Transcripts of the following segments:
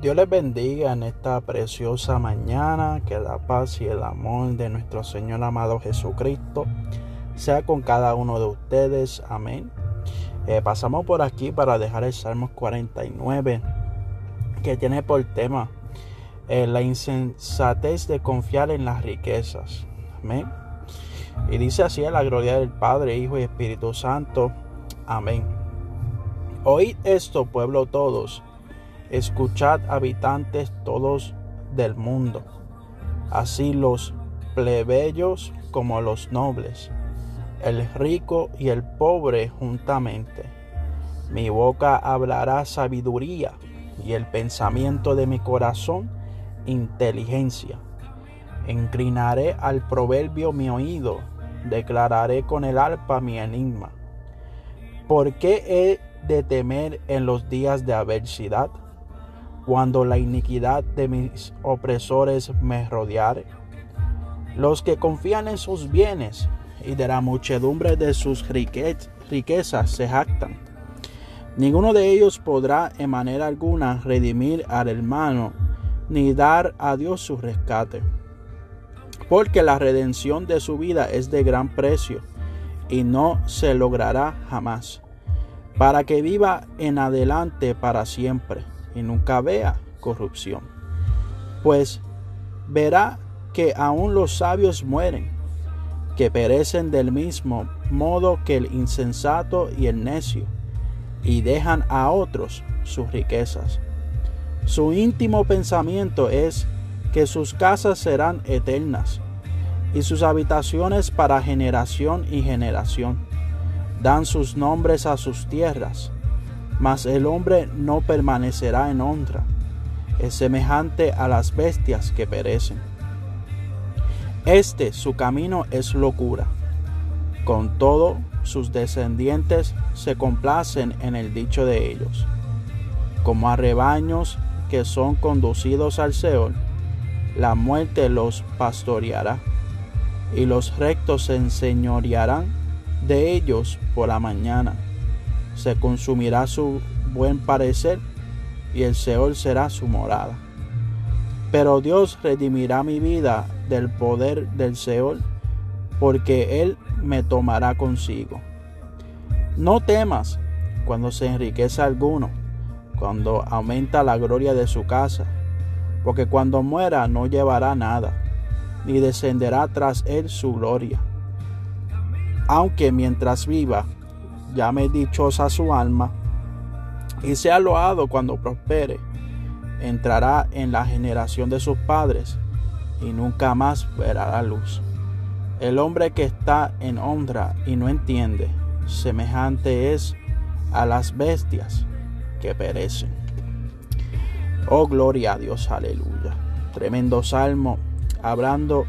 Dios les bendiga en esta preciosa mañana, que la paz y el amor de nuestro Señor amado Jesucristo sea con cada uno de ustedes. Amén. Eh, pasamos por aquí para dejar el Salmo 49, que tiene por tema eh, la insensatez de confiar en las riquezas. Amén. Y dice así a la gloria del Padre, Hijo y Espíritu Santo. Amén. Oíd esto, pueblo todos Escuchad habitantes todos del mundo, así los plebeyos como los nobles, el rico y el pobre juntamente. Mi boca hablará sabiduría y el pensamiento de mi corazón inteligencia. Inclinaré al proverbio mi oído, declararé con el arpa mi enigma. ¿Por qué he de temer en los días de adversidad? Cuando la iniquidad de mis opresores me rodeare? Los que confían en sus bienes y de la muchedumbre de sus riquezas se jactan. Ninguno de ellos podrá en manera alguna redimir al hermano, ni dar a Dios su rescate. Porque la redención de su vida es de gran precio, y no se logrará jamás, para que viva en adelante para siempre y nunca vea corrupción. Pues verá que aún los sabios mueren, que perecen del mismo modo que el insensato y el necio, y dejan a otros sus riquezas. Su íntimo pensamiento es que sus casas serán eternas, y sus habitaciones para generación y generación. Dan sus nombres a sus tierras, mas el hombre no permanecerá en honra, es semejante a las bestias que perecen. Este su camino es locura. Con todo, sus descendientes se complacen en el dicho de ellos. Como a rebaños que son conducidos al Seol, la muerte los pastoreará, y los rectos se enseñorearán de ellos por la mañana se consumirá su buen parecer y el Seol será su morada. Pero Dios redimirá mi vida del poder del Seol, porque Él me tomará consigo. No temas cuando se enriquece alguno, cuando aumenta la gloria de su casa, porque cuando muera no llevará nada, ni descenderá tras él su gloria. Aunque mientras viva llame dichosa su alma y sea loado cuando prospere. Entrará en la generación de sus padres y nunca más verá la luz. El hombre que está en honra y no entiende, semejante es a las bestias que perecen. Oh, gloria a Dios, aleluya. Tremendo salmo, hablando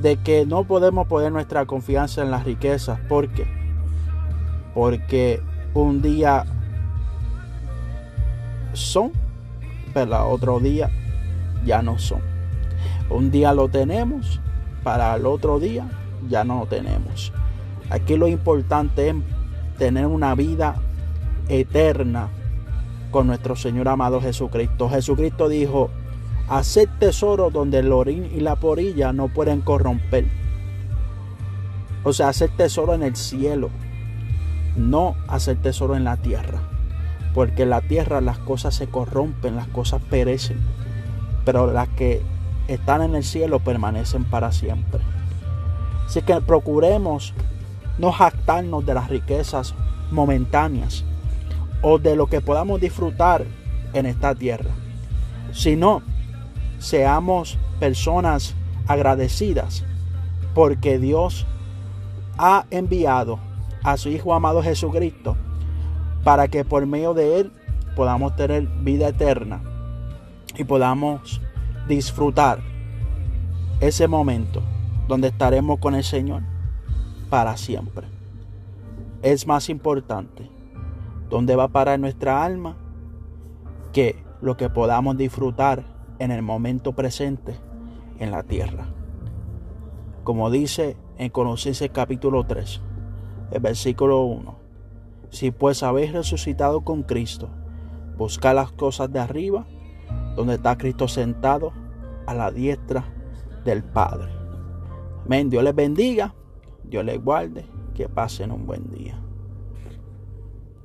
de que no podemos poner nuestra confianza en las riquezas porque porque un día son, pero otro día ya no son. Un día lo tenemos, para el otro día ya no lo tenemos. Aquí lo importante es tener una vida eterna con nuestro Señor amado Jesucristo. Jesucristo dijo, hacer tesoro donde el orín y la porilla no pueden corromper. O sea, hacer tesoro en el cielo no hacer tesoro en la tierra, porque en la tierra las cosas se corrompen, las cosas perecen, pero las que están en el cielo permanecen para siempre. Así que procuremos no jactarnos de las riquezas momentáneas o de lo que podamos disfrutar en esta tierra, sino seamos personas agradecidas porque Dios ha enviado a su Hijo amado Jesucristo, para que por medio de Él podamos tener vida eterna y podamos disfrutar ese momento donde estaremos con el Señor para siempre. Es más importante donde va a parar nuestra alma que lo que podamos disfrutar en el momento presente en la tierra. Como dice en Colosenses capítulo 3, el versículo 1. Si pues habéis resucitado con Cristo, buscad las cosas de arriba, donde está Cristo sentado a la diestra del Padre. Amén. Dios les bendiga, Dios les guarde, que pasen un buen día.